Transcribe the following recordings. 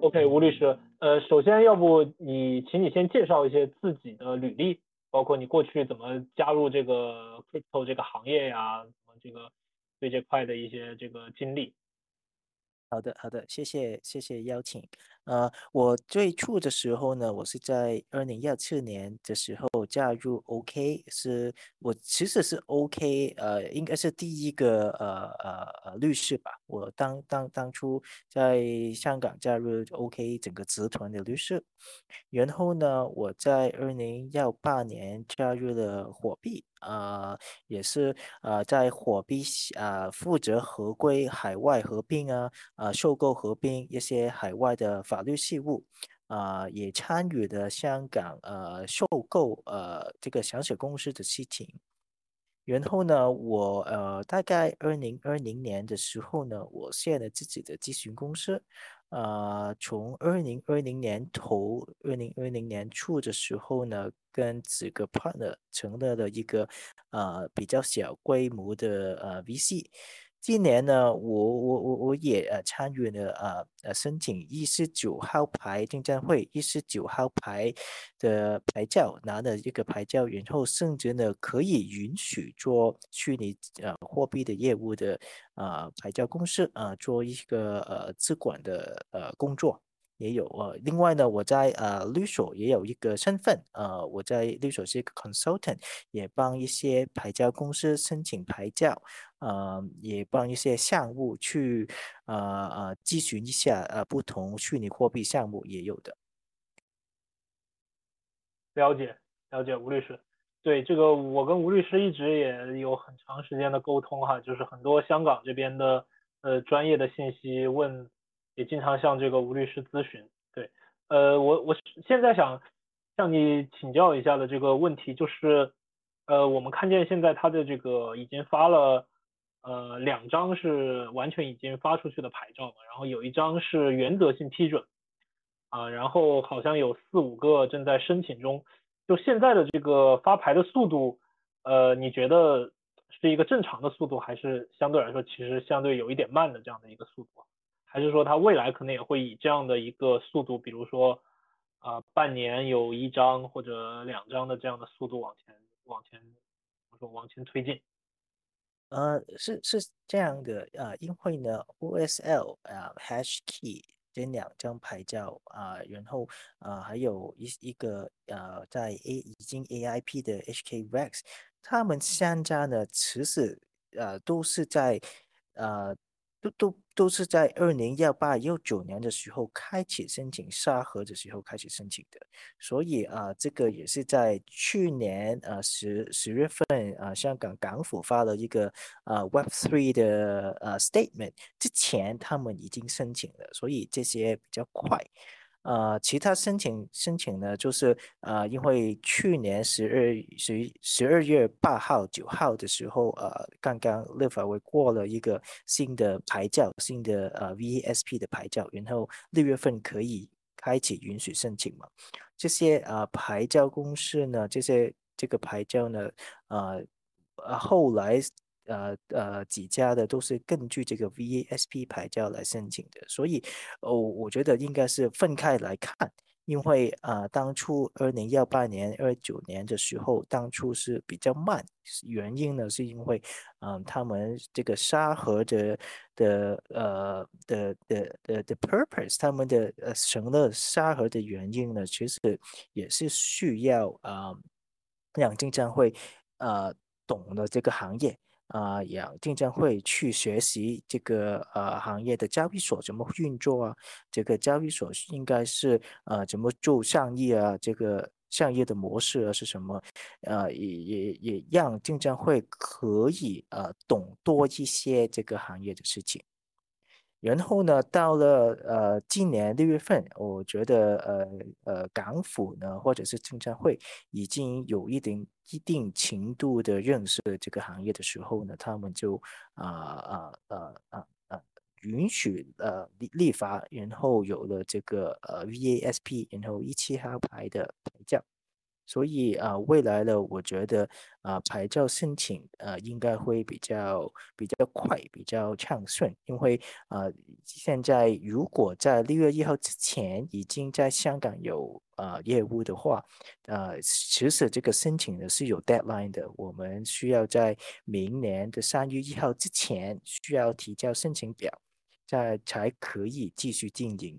，OK，OK，吴律师，呃，首先要不你，请你先介绍一些自己的履历，包括你过去怎么加入这个 crypto 这个行业呀，怎么这个对这块的一些这个经历。好的，好的，谢谢，谢谢邀请。呃，我最初的时候呢，我是在二零一四年的时候加入 OK，是我其实是 OK，呃，应该是第一个呃呃呃律师吧。我当当当初在香港加入 OK 整个集团的律师，然后呢，我在二零一八年加入了火币，啊，也是呃在火币啊负责合规海外合并啊，啊收购合并一些海外的法。律事务，啊，也参与了香港呃收购呃这个小小公司的事情。然后呢，我呃大概二零二零年的时候呢，我建了自己的咨询公司。呃，从二零二零年头，二零二零年初的时候呢，跟几个 partner 成立了一个呃比较小规模的呃 VC。今年呢，我我我我也呃参与了呃呃申请一十九号牌证监会一十九号牌的牌照，拿了一个牌照，然后甚至呢可以允许做虚拟呃货币的业务的呃牌照公司啊做一个呃资管的呃工作。也有呃，另外呢，我在呃律所也有一个身份，呃，我在律所是一个 consultant，也帮一些牌照公司申请牌照，呃，也帮一些项目去呃呃咨询一下呃不同虚拟货币项目也有的。了解了解，吴律师，对这个我跟吴律师一直也有很长时间的沟通哈，就是很多香港这边的呃专业的信息问。也经常向这个吴律师咨询，对，呃，我我现在想向你请教一下的这个问题就是，呃，我们看见现在他的这个已经发了，呃，两张是完全已经发出去的牌照嘛，然后有一张是原则性批准，啊，然后好像有四五个正在申请中，就现在的这个发牌的速度，呃，你觉得是一个正常的速度，还是相对来说其实相对有一点慢的这样的一个速度？还是说它未来可能也会以这样的一个速度，比如说啊半年有一张或者两张的这样的速度往前往前，我说往前推进。呃，是是这样的呃，因为呢，OSL 啊 h key 这两张牌照啊，然后啊还有一一个呃在 A 已经 AIP 的 HKREX，他们三家呢其实呃都是在呃。都都都是在二零幺八幺九年的时候开启申请沙盒的时候开始申请的，所以啊，这个也是在去年啊十十月份啊，香港港府发了一个啊 Web Three 的呃 Statement 之前，他们已经申请了，所以这些比较快。呃，其他申请申请呢，就是呃，因为去年十二十十二月八号、九号的时候，呃，刚刚立法会过了一个新的牌照，新的呃 VSP 的牌照，然后六月份可以开启允许申请嘛。这些呃牌照公司呢，这些这个牌照呢，呃呃后来。呃呃，几家的都是根据这个 VASP 牌照来申请的，所以哦，我觉得应该是分开来看，因为啊，当初二零幺八年、二九年的时候，当初是比较慢，原因呢是因为嗯，他们这个沙盒的的呃的的的的 purpose，他们的呃成了沙盒的原因呢，其实也是需要啊，让证监会呃懂了这个行业。啊，让证监会去学习这个呃行业的交易所怎么运作啊？这个交易所应该是呃怎么做上业啊？这个商业的模式啊是什么？呃，也也也让证监会可以呃懂多一些这个行业的事情。然后呢，到了呃今年六月份，我觉得呃呃港府呢或者是证监会已经有一定一定程度的认识这个行业的时候呢，他们就啊啊啊啊啊允许呃立立法，然后有了这个呃 VASP，然后一七号牌的牌照。所以啊，未来呢，我觉得啊，牌照申请呃应该会比较比较快，比较畅顺。因为啊，现在如果在六月一号之前已经在香港有啊业务的话，呃，其实这个申请呢是有 deadline 的，我们需要在明年的三月一号之前需要提交申请表，再才可以继续经营。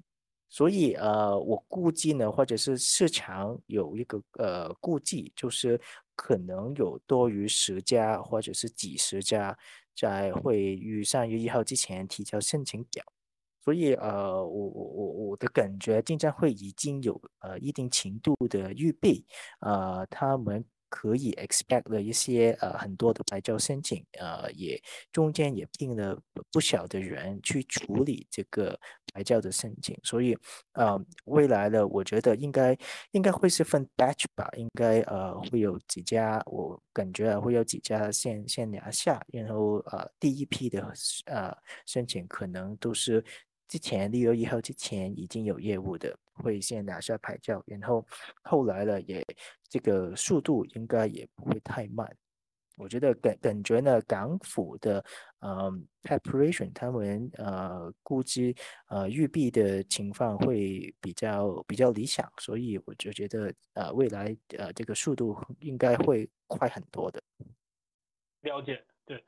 所以呃，我估计呢，或者是市场有一个呃估计，就是可能有多于十家或者是几十家在会于三月一号之前提交申请表。所以呃，我我我我的感觉，证监会已经有呃一定程度的预备，呃，他们。可以 expect 的一些呃很多的牌照申请，呃也中间也聘了不小的人去处理这个牌照的申请，所以呃未来的我觉得应该应该会是分 batch 吧，应该呃会有几家，我感觉会有几家先先拿下，然后呃第一批的呃申请可能都是之前六月一号之前已经有业务的。会先拿下牌照，然后后来了也这个速度应该也不会太慢。我觉得感感觉呢，港府的呃 preparation，他们呃估计呃预备的情况会比较比较理想，所以我就觉得呃未来呃这个速度应该会快很多的。了解，对，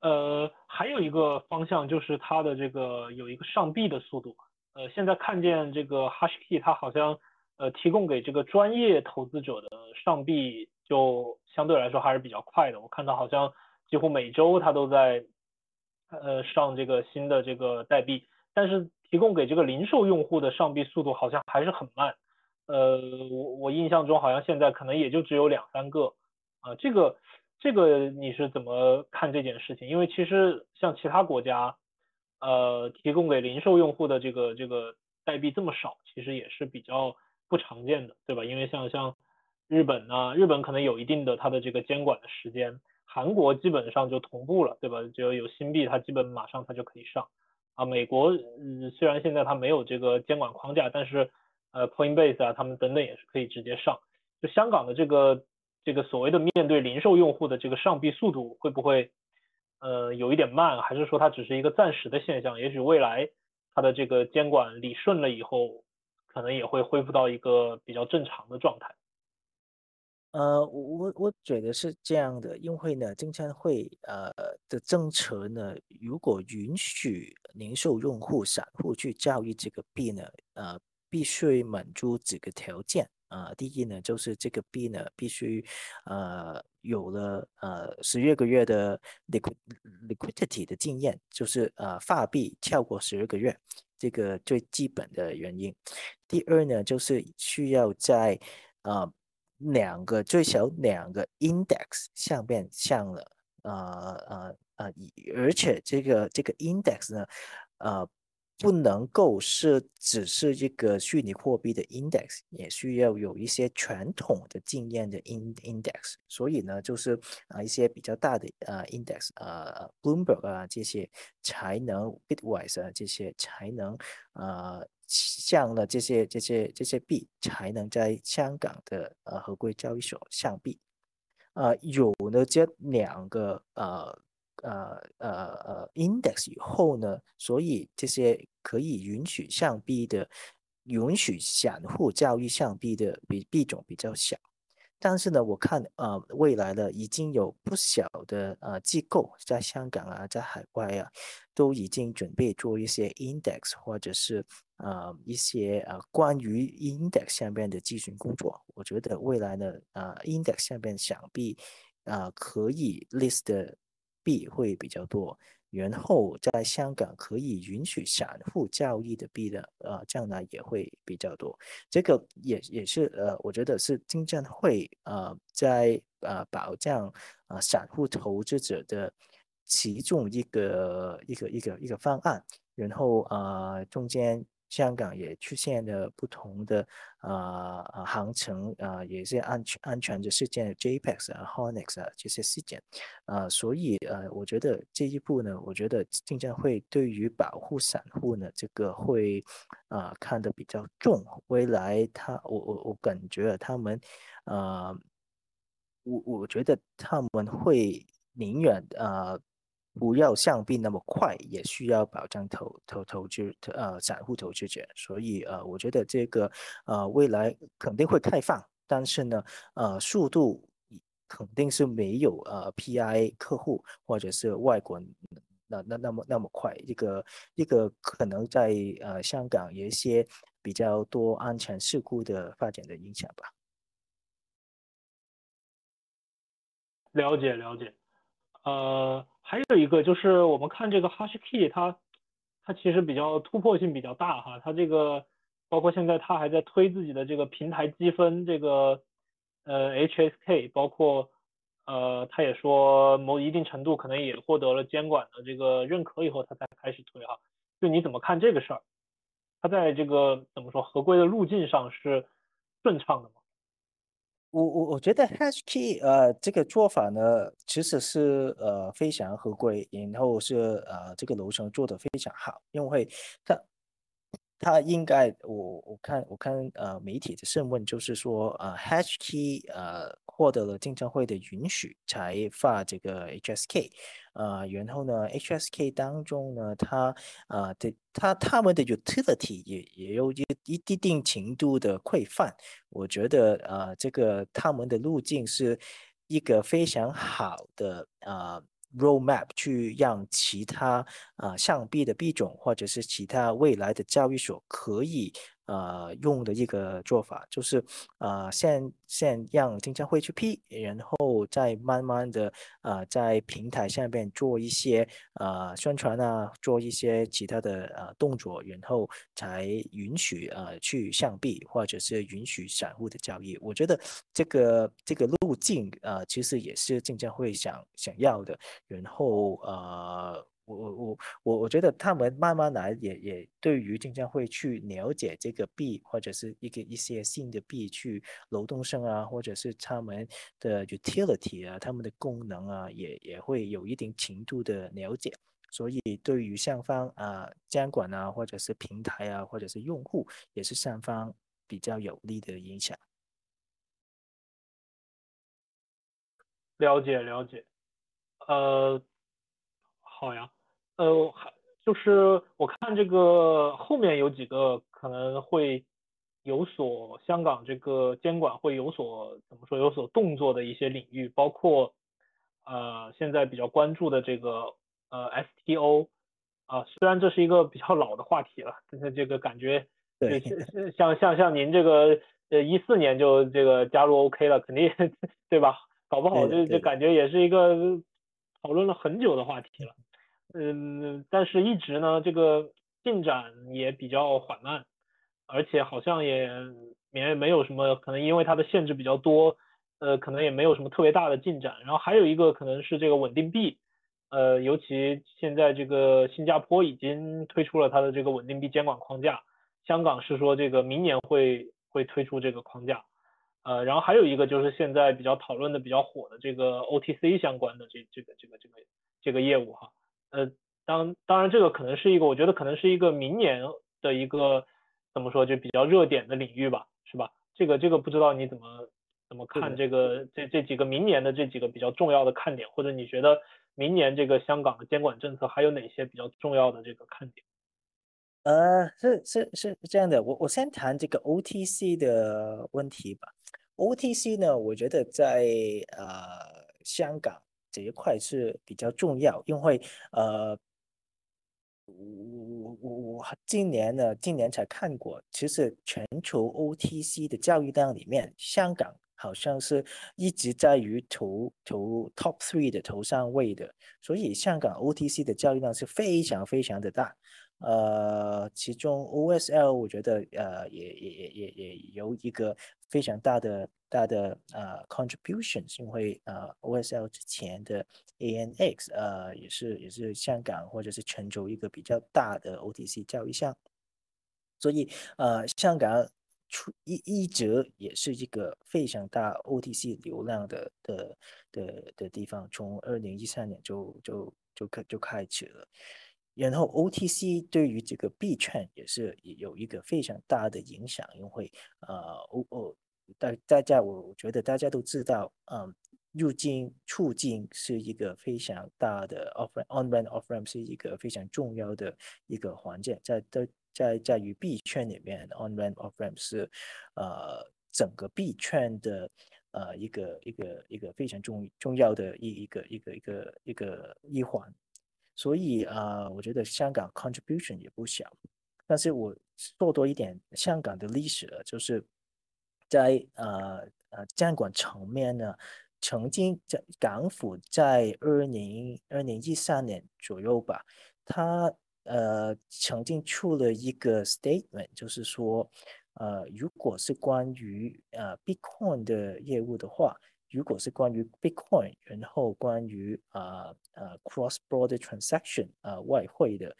呃还有一个方向就是它的这个有一个上币的速度。呃，现在看见这个 HashKey，它好像呃提供给这个专业投资者的上币就相对来说还是比较快的。我看到好像几乎每周它都在呃上这个新的这个代币，但是提供给这个零售用户的上币速度好像还是很慢。呃，我我印象中好像现在可能也就只有两三个啊。这个这个你是怎么看这件事情？因为其实像其他国家。呃，提供给零售用户的这个这个代币这么少，其实也是比较不常见的，对吧？因为像像日本呢，日本可能有一定的它的这个监管的时间，韩国基本上就同步了，对吧？只要有新币，它基本马上它就可以上。啊，美国嗯，虽然现在它没有这个监管框架，但是呃，Coinbase 啊，他们等等也是可以直接上。就香港的这个这个所谓的面对零售用户的这个上币速度会不会？呃，有一点慢，还是说它只是一个暂时的现象？也许未来它的这个监管理顺了以后，可能也会恢复到一个比较正常的状态。呃，我我我觉得是这样的，因为呢，证监会呃的政策呢，如果允许零售用户、散户去交易这个币呢，呃，必须满足几个条件。啊，第一呢，就是这个币呢必须，呃，有了呃十二个月的 liquidity 的经验，就是呃发币跳过十二个月，这个最基本的原因。第二呢，就是需要在呃两个最小两个 index 上面上了，呃呃呃，而且这个这个 index 呢，呃。不能够是只是一个虚拟货币的 index，也需要有一些传统的经验的 in index。所以呢，就是啊一些比较大的啊 index，呃 Bloomberg 啊这些才能 Bitwise 啊这些才能呃像了这些这些这些币才能在香港的呃合规交易所上币。啊，有了这两个呃。呃呃呃，index 以后呢，所以这些可以允许上币的、允许散户交易上币的比币种比较小。但是呢，我看呃未来呢，已经有不小的呃机构在香港啊，在海外啊，都已经准备做一些 index 或者是呃一些呃关于 index 下面的咨询工作。我觉得未来呢，呃 index 下面想必啊可以 list。币会比较多，然后在香港可以允许散户交易的币的，呃，将来也会比较多。这个也也是呃，我觉得是证监会呃在呃保障呃散户投资者的其中一个一个一个一个方案。然后呃，中间香港也出现了不同的啊航程啊，也是安全安全的事件，JPEX 啊、Honex 啊这些事件啊，所以呃，我觉得这一步呢，我觉得证监会对于保护散户呢，这个会啊看得比较重。未来他我我我感觉他们啊，我我觉得他们会宁愿啊。不要像币那么快，也需要保障投投投资呃散户投资者，所以呃我觉得这个呃未来肯定会开放，但是呢呃速度肯定是没有呃 PI 客户或者是外国那那那么那么快，一个一个可能在呃香港有一些比较多安全事故的发展的影响吧。了解了解，呃。还有一个就是我们看这个 HashKey，它它其实比较突破性比较大哈，它这个包括现在它还在推自己的这个平台积分这个呃 HSK，包括呃他也说某一定程度可能也获得了监管的这个认可以后，他才开始推哈。就你怎么看这个事儿？它在这个怎么说合规的路径上是顺畅的吗？我我我觉得 HashKey 呃这个做法呢，其实是呃非常合规，然后是呃这个流程做的非常好，因为它它应该我我看我看呃媒体的审问就是说呃 hsk 呃获得了证监会的允许才发这个 HSK。呃，然后呢，HSK 当中呢，它呃的它他们的 utility 也也有一一定程度的规范，我觉得呃这个他们的路径是一个非常好的呃 roadmap，去让其他啊像币的币种或者是其他未来的交易所可以。呃，用的一个做法就是，呃，先先让证监会去批，然后再慢慢的，呃，在平台下面做一些呃宣传啊，做一些其他的呃动作，然后才允许呃去上币或者是允许散户的交易。我觉得这个这个路径呃，其实也是证监会想想要的，然后呃。我我我我我觉得他们慢慢来，也也对于经常会去了解这个币或者是一个一些新的币去流动性啊，或者是他们的 utility 啊，他们的功能啊，也也会有一定程度的了解。所以对于上方啊监管啊，或者是平台啊，或者是用户，也是上方比较有利的影响。了解了解，呃，好呀。呃，还就是我看这个后面有几个可能会有所香港这个监管会有所怎么说有所动作的一些领域，包括呃现在比较关注的这个呃 STO 啊，虽然这是一个比较老的话题了，但是这个感觉对像像像您这个呃一四年就这个加入 OK 了，肯定 对吧？搞不好这这感觉也是一个讨论了很久的话题了。嗯，但是一直呢，这个进展也比较缓慢，而且好像也也没有什么可能，因为它的限制比较多，呃，可能也没有什么特别大的进展。然后还有一个可能是这个稳定币，呃，尤其现在这个新加坡已经推出了它的这个稳定币监管框架，香港是说这个明年会会推出这个框架，呃，然后还有一个就是现在比较讨论的比较火的这个 OTC 相关的这这个这个这个这个业务哈。呃，当当然，这个可能是一个，我觉得可能是一个明年的一个怎么说，就比较热点的领域吧，是吧？这个这个不知道你怎么怎么看这个这这几个明年的这几个比较重要的看点，或者你觉得明年这个香港的监管政策还有哪些比较重要的这个看点？呃，是是是这样的，我我先谈这个 OTC 的问题吧。OTC 呢，我觉得在呃香港。这一块是比较重要，因为呃，我我我我今年呢，今年才看过，其实全球 OTC 的交易量里面，香港好像是一直在于头头 top three 的头上位的，所以香港 OTC 的交易量是非常非常的大。呃，其中 OSL 我觉得呃也也也也也有一个非常大的大的呃 contributions，因为呃 OSL 之前的 ANX 呃也是也是香港或者是全球一个比较大的 OTC 交易项。所以呃，香港出一一直也是一个非常大 OTC 流量的的的的地方，从二零一三年就就就开就开始了。然后 OTC 对于这个币圈也是有一个非常大的影响，因为呃，O O 大大家我觉得大家都知道，嗯，入境出境是一个非常大的 off on ramp off ramp 是一个非常重要的一个环节，在在在在于币圈里面 on ramp off ramp 是呃整个币圈的呃一个一个一个非常重重要的一一个一个一个一个一环。所以啊，我觉得香港 contribution 也不小，但是我说多一点香港的历史了，就是在呃呃监管层面呢，曾经在港府在二零二零一三年左右吧，他呃曾经出了一个 statement，就是说，呃，如果是关于呃 Bitcoin 的业务的话。如果是关于 Bitcoin，然后关于啊呃 cross border transaction 啊外汇的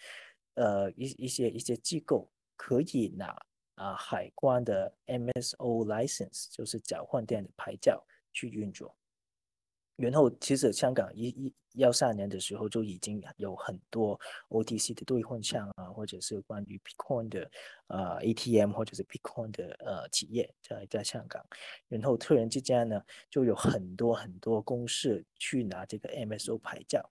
呃一一些一些机构可以拿啊海关的 MSO license，就是交换店的牌照去运作。然后，其实香港一一幺三年的时候就已经有很多 OTC 的兑换项啊，或者是关于 Bitcoin 的呃 ATM 或者是 Bitcoin 的呃企业在在香港。然后突然之间呢，就有很多很多公司去拿这个 MSO 牌照。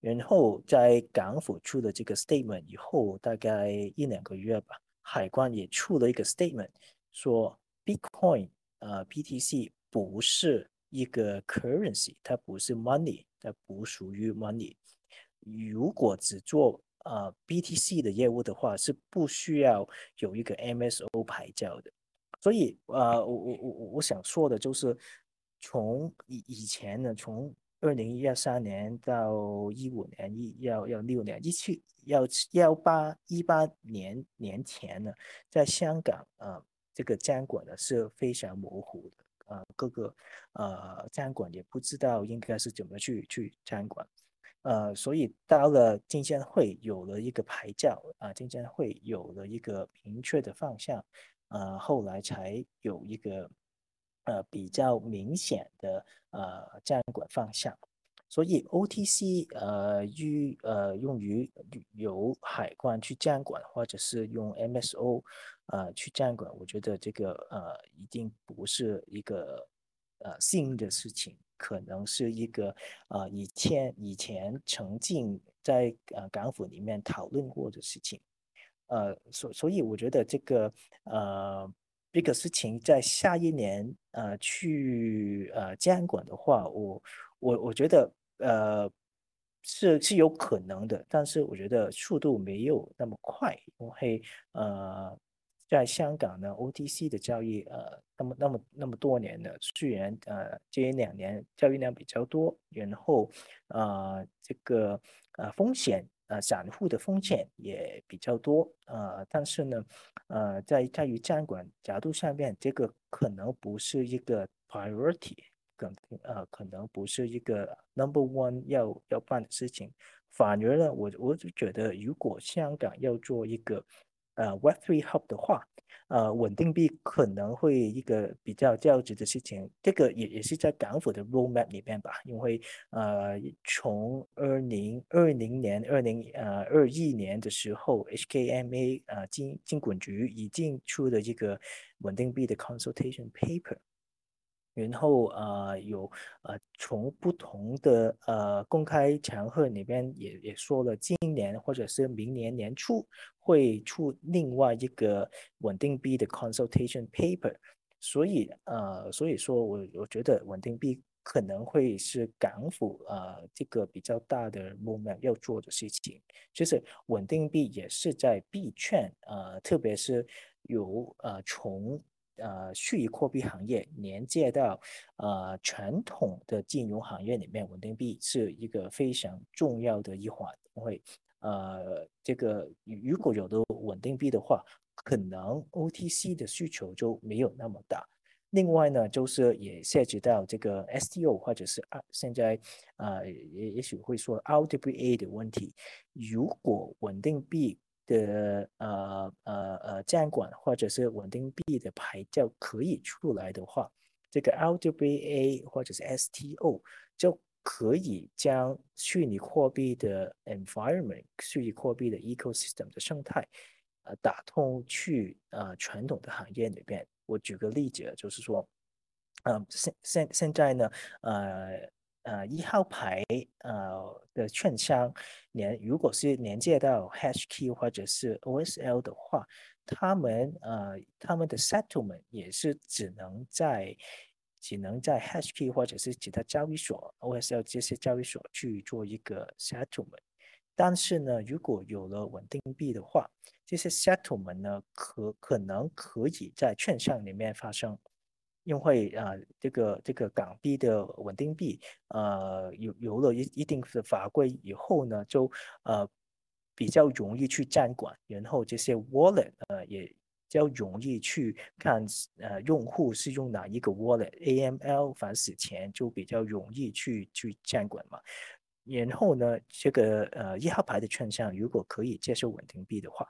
然后在港府出了这个 statement 以后，大概一两个月吧，海关也出了一个 statement，说 Bitcoin 呃 BTC 不是。一个 currency，它不是 money，它不属于 money。如果只做啊 BTC 的业务的话，是不需要有一个 MSO 牌照的。所以啊，我我我我想说的就是，从以以前呢，从二零一三年到一五年一幺幺六年一七幺幺八一八年年前呢，在香港啊，这个监管呢是非常模糊的。呃，各个呃监管也不知道应该是怎么去去监管，呃，所以到了证监会有了一个牌照啊，证监会有了一个明确的方向，呃，后来才有一个呃比较明显的呃监管方向。所以 OTC 呃用呃用于由海关去监管，或者是用 MSO 呃去监管，我觉得这个呃一定不是一个呃新的事情，可能是一个呃以前以前曾经在呃港府里面讨论过的事情，呃所所以我觉得这个呃这个事情在下一年呃去呃监管的话，我我我觉得。呃，是是有可能的，但是我觉得速度没有那么快，因为呃，在香港呢，OTC 的交易呃，那么那么那么多年了，虽然呃这两年交易量比较多，然后呃这个呃风险呃散户的风险也比较多，呃，但是呢，呃在在于监管角度上面，这个可能不是一个 priority。可呃可能不是一个 number one 要要办的事情，反而呢，我我就觉得，如果香港要做一个呃 Web3 hub 的话，呃，稳定币可能会一个比较较值的事情。这个也也是在港府的 roadmap 里面吧，因为呃，从二零二零年、二零呃二一年的时候，HKMA 呃金金管局已经出了一个稳定币的 consultation paper。然后呃有呃从不同的呃公开场合里边也也说了，今年或者是明年年初会出另外一个稳定币的 consultation paper，所以呃所以说我我觉得稳定币可能会是港府呃这个比较大的 moment 要做的事情，就是稳定币也是在币圈呃特别是有呃从。呃，虚拟货币行业连接到呃传统的金融行业里面，稳定币是一个非常重要的一环。因为呃，这个如果有的稳定币的话，可能 OTC 的需求就没有那么大。另外呢，就是也涉及到这个 STO 或者是啊，现在啊也也许会说 RWA 的问题。如果稳定币的呃呃呃监管或者是稳定币的牌照可以出来的话，这个 LWA 或者是 STO 就可以将虚拟货币的 environment、虚拟货币的 ecosystem 的生态，呃，打通去呃传统的行业里边。我举个例子，就是说，呃，现现现在呢，呃。呃，一号牌呃的券商连如果是连接到 HK 或者是 OSL 的话，他们呃他们的 settlement 也是只能在只能在 HK 或者是其他交易所 OSL 这些交易所去做一个 settlement。但是呢，如果有了稳定币的话，这些 settlement 呢可可能可以在券商里面发生。因为啊，这个这个港币的稳定币，呃，有有了一一定的法规以后呢，就呃比较容易去监管，然后这些 wallet 呃也比较容易去看呃用户是用哪一个 wallet，AML 反洗钱就比较容易去去监管嘛。然后呢，这个呃一号牌的券商如果可以接受稳定币的话。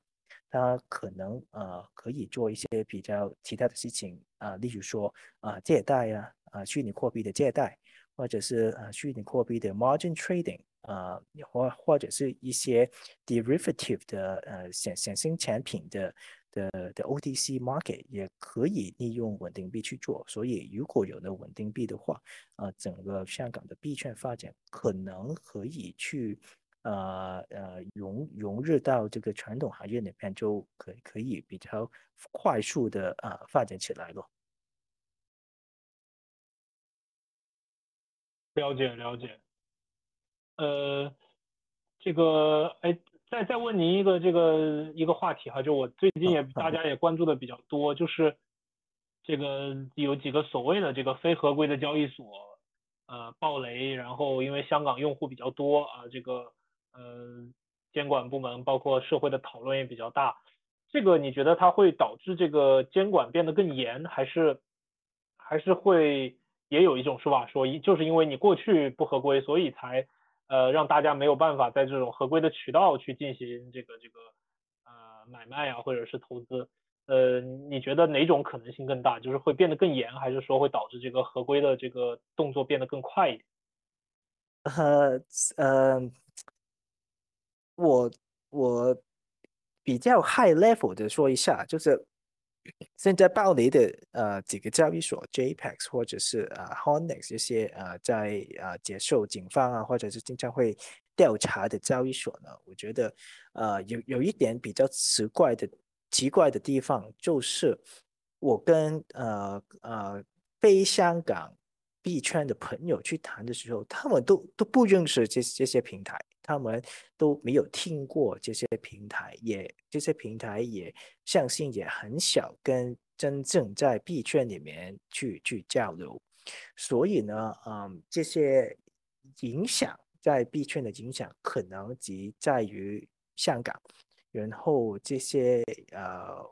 它可能呃可以做一些比较其他的事情啊，例如说啊借贷呀啊虚拟货币的借贷，或者是啊虚拟货币的 margin trading 啊或或者是一些 derivative 的呃显显性产品的的的 OTC market 也可以利用稳定币去做。所以如果有了稳定币的话，啊整个香港的币圈发展可能可以去。呃呃融融入到这个传统行业里面，就可可以比较快速的啊发展起来了。了解了解。呃，这个哎，再再问您一个这个一个话题哈，就我最近也大家也关注的比较多，就是这个有几个所谓的这个非合规的交易所呃爆雷，然后因为香港用户比较多啊，这个。嗯，监管部门包括社会的讨论也比较大，这个你觉得它会导致这个监管变得更严，还是还是会也有一种说法说，就是因为你过去不合规，所以才呃让大家没有办法在这种合规的渠道去进行这个这个呃买卖啊或者是投资，呃，你觉得哪种可能性更大？就是会变得更严，还是说会导致这个合规的这个动作变得更快一点？呃呃。我我比较 high level 的说一下，就是现在暴雷的呃几个交易所，JPEX 或者是啊 Honex 这些呃在啊接受警方啊或者是经常会调查的交易所呢，我觉得呃有有一点比较奇怪的奇怪的地方，就是我跟呃呃非香港币圈的朋友去谈的时候，他们都都不认识这这些平台。他们都没有听过这些平台，也这些平台也相信也很少跟真正在币圈里面去去交流，所以呢，嗯，这些影响在币圈的影响可能即在于香港，然后这些呃，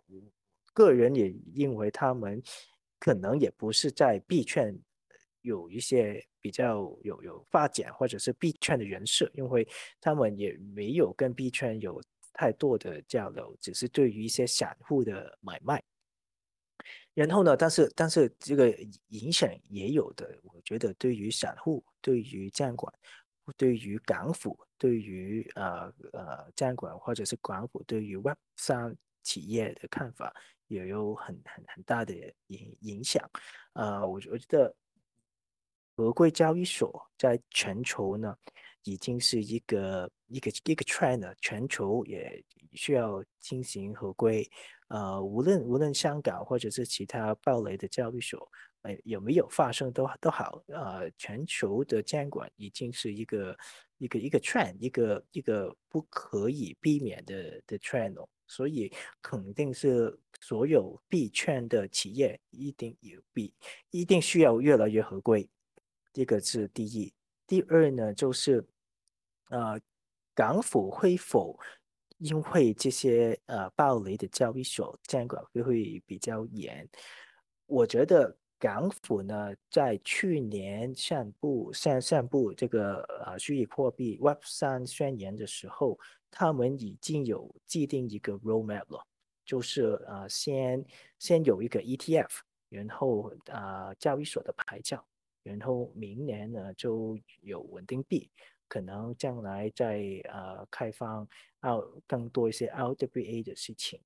个人也认为他们可能也不是在币圈。有一些比较有有发展或者是币圈的人设，因为他们也没有跟币圈有太多的交流，只是对于一些散户的买卖。然后呢，但是但是这个影响也有的，我觉得对于散户、对于监管、对于港府、对于呃呃监管或者是港府对于 Web 三企业的看法也有很很很大的影影响。呃，我我觉得。合规交易所在全球呢，已经是一个一个一个 trend，全球也需要进行合规。呃，无论无论香港或者是其他暴雷的交易所，呃，有没有发生都都好。呃，全球的监管已经是一个一个一个 trend，一个一个不可以避免的的 trend。所以肯定是所有币圈的企业一定有比一定需要越来越合规。这个是第一，第二呢，就是呃，港府会否因为这些呃暴雷的交易所监管会会比较严？我觉得港府呢，在去年散布散散布这个呃虚拟货币 Web 三宣言的时候，他们已经有既定一个 roadmap 了，就是呃先先有一个 ETF，然后啊交易所的牌照，然后明年呢就有稳定币，可能将来再呃开放啊更多一些 LWA 的事情。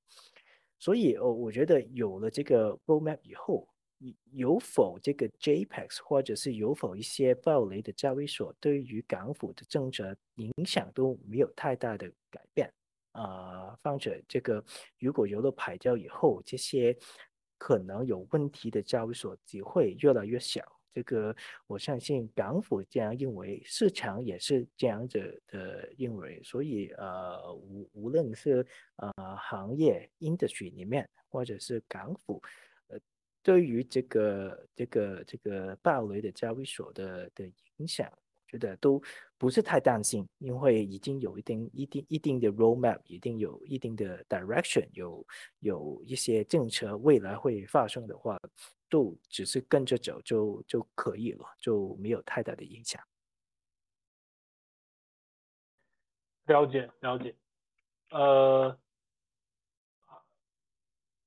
所以哦，我觉得有了这个 roadmap 以后。有否这个 JPEX 或者是有否一些暴雷的交易所，对于港府的政策影响都没有太大的改变啊。况且这个如果有了牌照以后，这些可能有问题的交易所只会越来越小。这个我相信港府这样认为，市场也是这样子的认为。所以呃，无无论是呃行业 industry 里面，或者是港府。对于这个这个这个暴雷的交易所的的影响，觉得都不是太担心，因为已经有一定一定一定的 roadmap，一定有一定的 direction，有有一些政策未来会发生的话，都只是跟着走就就可以了，就没有太大的影响。了解了解，呃。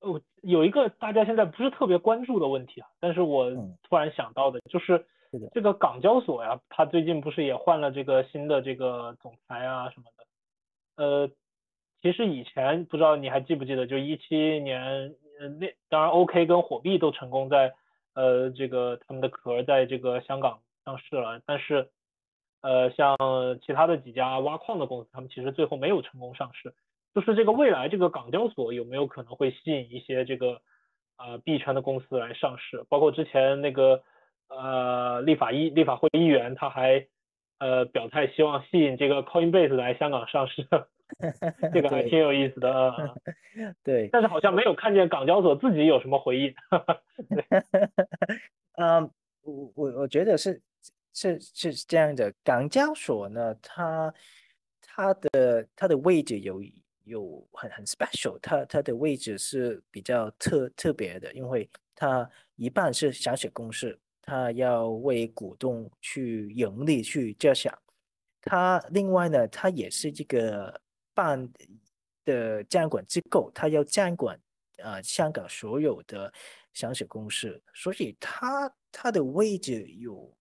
哦，有一个大家现在不是特别关注的问题啊，但是我突然想到的就是这个港交所呀，它最近不是也换了这个新的这个总裁啊什么的，呃，其实以前不知道你还记不记得，就一七年，那当然 OK 跟火币都成功在呃这个他们的壳在这个香港上市了，但是呃像其他的几家挖矿的公司，他们其实最后没有成功上市。就是这个未来这个港交所有没有可能会吸引一些这个啊币圈的公司来上市？包括之前那个呃立法议立法会议员他还呃表态希望吸引这个 Coinbase 来香港上市，这个还挺有意思的啊。对，但是好像没有看见港交所自己有什么回应。嗯，我我我觉得是是是这样的，港交所呢，它它的它的位置有。有很很 special，它它的位置是比较特特别的，因为它一半是想写公司，他要为股东去盈利去着想，他另外呢，他也是这个办的监管机构，他要监管啊香港所有的上市公司，所以他他的位置有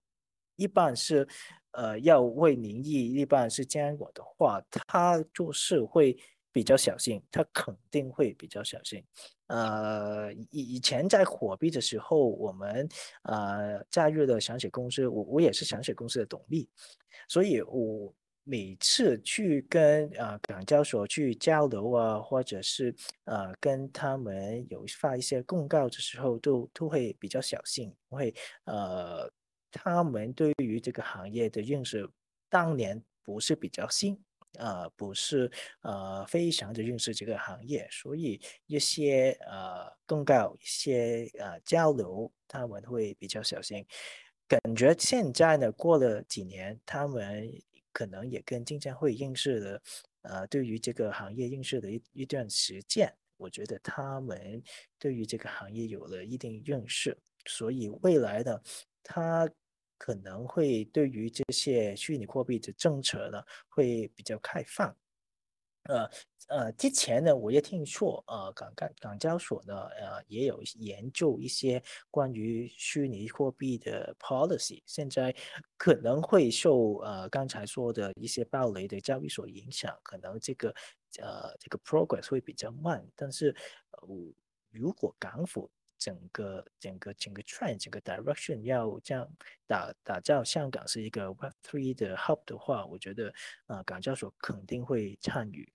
一半是呃要为民意，一半是监管的话，他做事会。比较小心，他肯定会比较小心。呃，以以前在火币的时候，我们呃加入了响水公司，我我也是响水公司的董秘，所以我每次去跟呃港交所去交流啊，或者是呃跟他们有发一些公告的时候，都都会比较小心，因为呃他们对于这个行业的认识当年不是比较新。呃，不是呃，非常的认识这个行业，所以一些呃公告、一些呃交流，他们会比较小心。感觉现在呢，过了几年，他们可能也跟证监会认识了，呃，对于这个行业认识的一一段时间，我觉得他们对于这个行业有了一定认识，所以未来呢，他。可能会对于这些虚拟货币的政策呢，会比较开放。呃呃，之前呢，我也听说，呃，港港港交所呢，呃，也有研究一些关于虚拟货币的 policy。现在可能会受呃刚才说的一些暴雷的交易所影响，可能这个呃这个 progress 会比较慢。但是，呃，如果港府整个整个整个 trend 整个 direction 要这样打打造香港是一个 Web Three 的 hub 的话，我觉得啊港交所肯定会参与。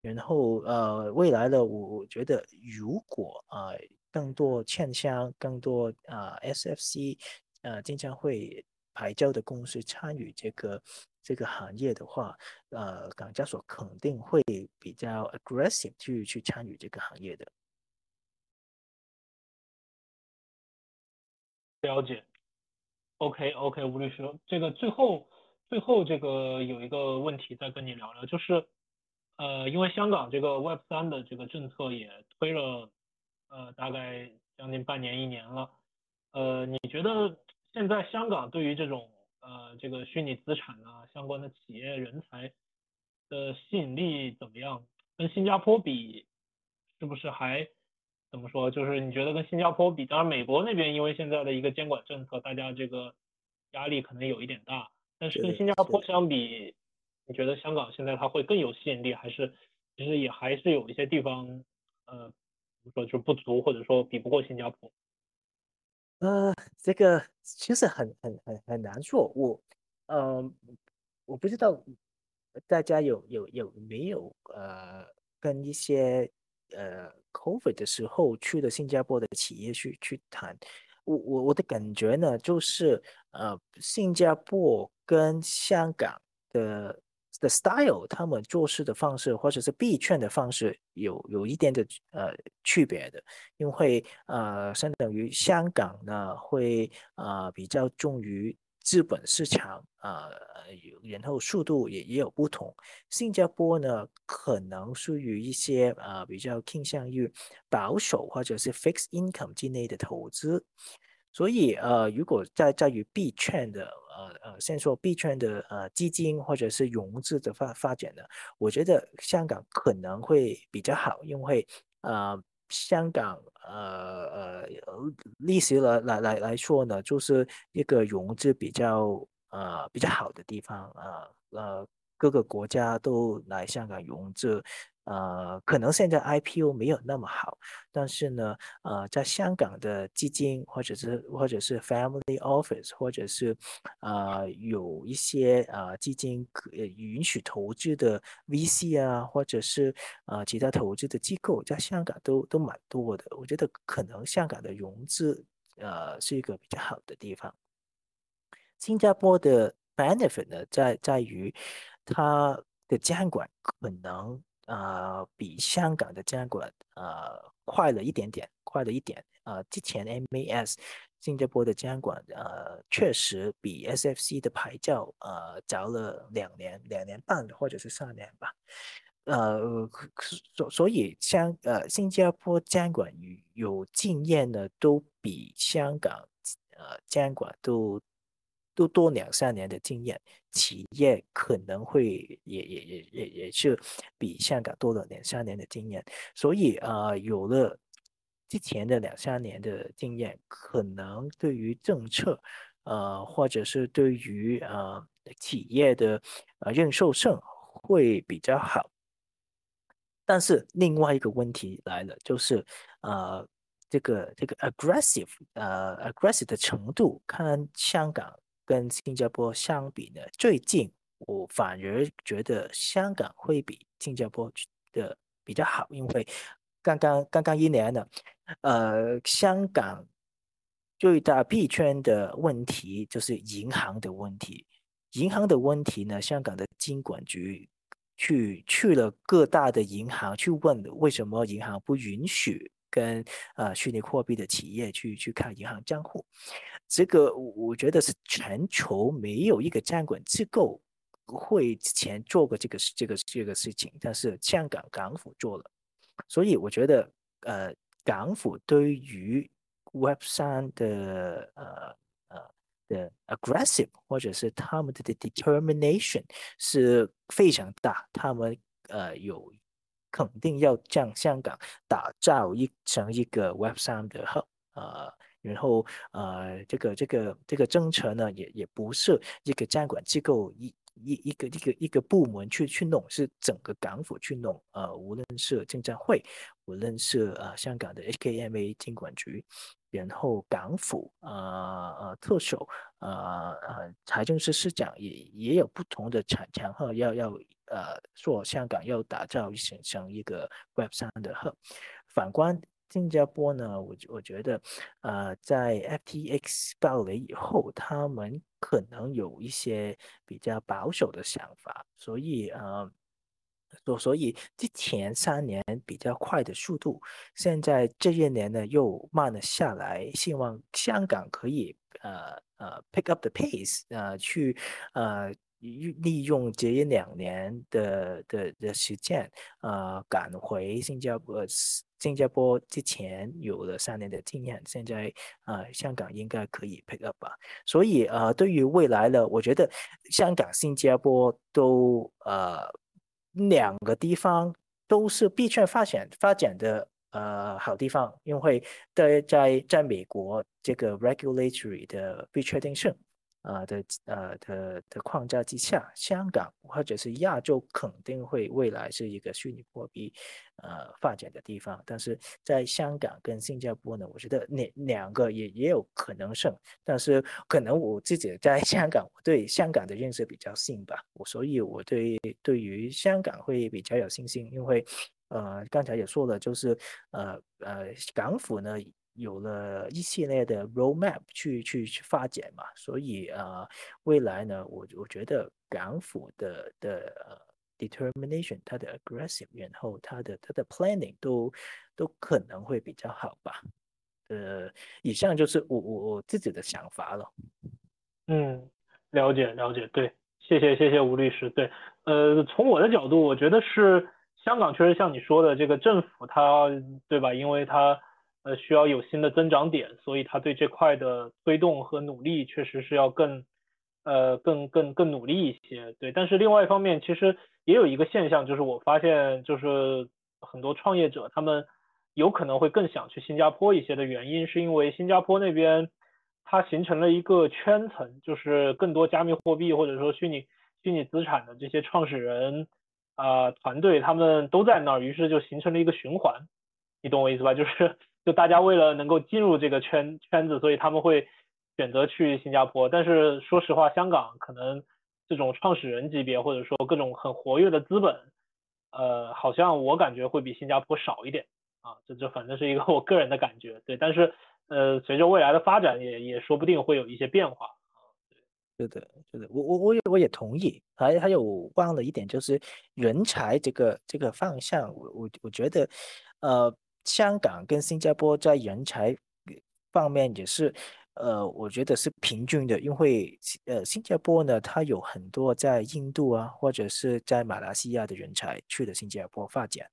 然后呃未来的我我觉得如果啊更多券商更多啊 SFC 呃经常会牌照的公司参与这个这个行业的话，呃港交所肯定会比较 aggressive 去去参与这个行业的。了解，OK OK，吴律师，这个最后最后这个有一个问题再跟你聊聊，就是呃，因为香港这个 Web 三的这个政策也推了呃大概将近半年一年了，呃，你觉得现在香港对于这种呃这个虚拟资产啊相关的企业人才的吸引力怎么样？跟新加坡比，是不是还怎么说？就是你觉得跟新加坡比，当然美国那边因为现在的一个监管政策，大家这个压力可能有一点大，但是跟新加坡相比，你觉得香港现在它会更有吸引力，还是其实也还是有一些地方，呃，怎么说就不足，或者说比不过新加坡？呃，这个其实很很很很难说，我，呃，我不知道大家有有有没有呃跟一些呃 COVID 的时候去了新加坡的企业去去谈，我我我的感觉呢，就是呃新加坡跟香港的。的 style，他们做事的方式或者是币圈的方式有有一点的呃区别的，因为呃相当于香港呢会呃比较重于资本市场啊，然后速度也也有不同。新加坡呢可能属于一些呃比较倾向于保守或者是 fixed income 之内的投资。所以，呃，如果在在于币圈的，呃呃，先说币圈的呃基金或者是融资的发发展呢，我觉得香港可能会比较好，因为呃，香港呃呃历史来来来来说呢，就是一个融资比较呃比较好的地方啊呃，各个国家都来香港融资。呃，可能现在 IPO 没有那么好，但是呢，呃，在香港的基金或者是或者是 Family Office，或者是呃有一些呃基金可允许投资的 VC 啊，或者是呃其他投资的机构，在香港都都蛮多的。我觉得可能香港的融资呃是一个比较好的地方。新加坡的 benefit 呢，在在于它的监管可能。呃，比香港的监管呃快了一点点，快了一点。呃，之前 MAS 新加坡的监管呃确实比 SFC 的牌照呃早了两年、两年半或者是三年吧。呃，所所以香呃新加坡监管有经验的都比香港呃监管都。都多两三年的经验，企业可能会也也也也也是比香港多了两三年的经验，所以啊，有了之前的两三年的经验，可能对于政策，呃，或者是对于呃企业的呃认受性会比较好。但是另外一个问题来了，就是呃这个这个 aggressive 呃 aggressive 的程度，看香港。跟新加坡相比呢，最近我反而觉得香港会比新加坡的比较好，因为刚刚刚刚一年呢，呃，香港最大币圈的问题就是银行的问题，银行的问题呢，香港的金管局去去了各大的银行去问为什么银行不允许跟呃虚拟货币的企业去去开银行账户。这个我觉得是全球没有一个监管机构会之前做过这个这个这个事情，但是香港港府做了，所以我觉得呃港府对于 Web 三的呃呃的 aggressive 或者是他们的 determination 是非常大，他们呃有肯定要将香港打造一成一个 Web 三的 hub 呃。然后，呃，这个这个这个政策呢，也也不是一个监管机构一一一个一个一个部门去去弄，是整个港府去弄。呃，无论是证监会，无论是呃香港的 HKMA 监管局，然后港府呃呃特首呃呃财政司司长也也有不同的场场合要要呃说香港要打造成成一个 Web 三的 hub。反观。新加坡呢，我我觉得，呃，在 FTX 爆雷以后，他们可能有一些比较保守的想法，所以呃，所所以之前三年比较快的速度，现在这一年呢又慢了下来。希望香港可以呃呃 pick up the pace，呃去呃利用这一两年的的的时间，呃赶回新加坡。新加坡之前有了三年的经验，现在呃香港应该可以 pick up 吧。所以呃对于未来呢，我觉得香港、新加坡都呃两个地方都是币圈发展发展的呃好地方，因为在在在美国这个 regulatory 的不确定性。呃的呃的的框架之下，香港或者是亚洲肯定会未来是一个虚拟货币呃发展的地方。但是在香港跟新加坡呢，我觉得两两个也也有可能性。但是可能我自己在香港，我对香港的认识比较新吧，我所以我对对于香港会比较有信心，因为呃刚才也说了，就是呃呃港府呢。有了一系列的 roadmap 去去去发展嘛，所以啊，未来呢，我我觉得港府的的呃 determination，它的 aggressive，然后它的它的 planning 都都可能会比较好吧。呃，以上就是我我我自己的想法了。嗯，了解了解，对，谢谢谢谢吴律师。对，呃，从我的角度，我觉得是香港确实像你说的，这个政府它对吧？因为它呃，需要有新的增长点，所以他对这块的推动和努力确实是要更，呃，更更更努力一些。对，但是另外一方面，其实也有一个现象，就是我发现，就是很多创业者他们有可能会更想去新加坡一些的原因，是因为新加坡那边它形成了一个圈层，就是更多加密货币或者说虚拟虚拟资产的这些创始人啊团队，他们都在那儿，于是就形成了一个循环。你懂我意思吧？就是。就大家为了能够进入这个圈圈子，所以他们会选择去新加坡。但是说实话，香港可能这种创始人级别或者说各种很活跃的资本，呃，好像我感觉会比新加坡少一点啊。这这反正是一个我个人的感觉，对。但是呃，随着未来的发展，也也说不定会有一些变化对的，是的，我我我也我也同意。还还有忘了一点，就是人才这个这个方向，我我我觉得呃。香港跟新加坡在人才方面也是，呃，我觉得是平均的，因为呃，新加坡呢，它有很多在印度啊，或者是在马来西亚的人才去了新加坡发展。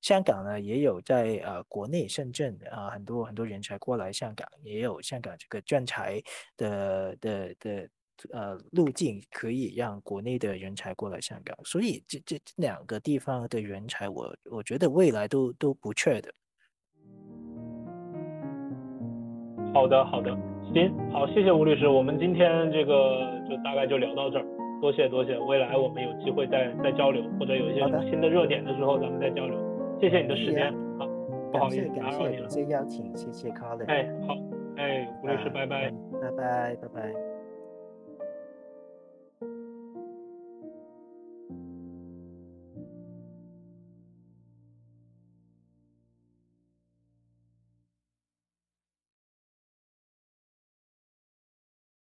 香港呢，也有在呃国内深圳啊，很多很多人才过来香港，也有香港这个专才的的的呃路径，可以让国内的人才过来香港。所以这这两个地方的人才，我我觉得未来都都不缺的。好的，好的，行，好，谢谢吴律师，我们今天这个就大概就聊到这儿，多谢多谢，未来我们有机会再再交流，或者有一些新的热点的时候，咱们再交流。谢谢你的时间，好，不好意思打扰你了。谢谢邀请，谢谢 Colin。哎，好，哎，吴律师，拜拜，拜拜，拜拜。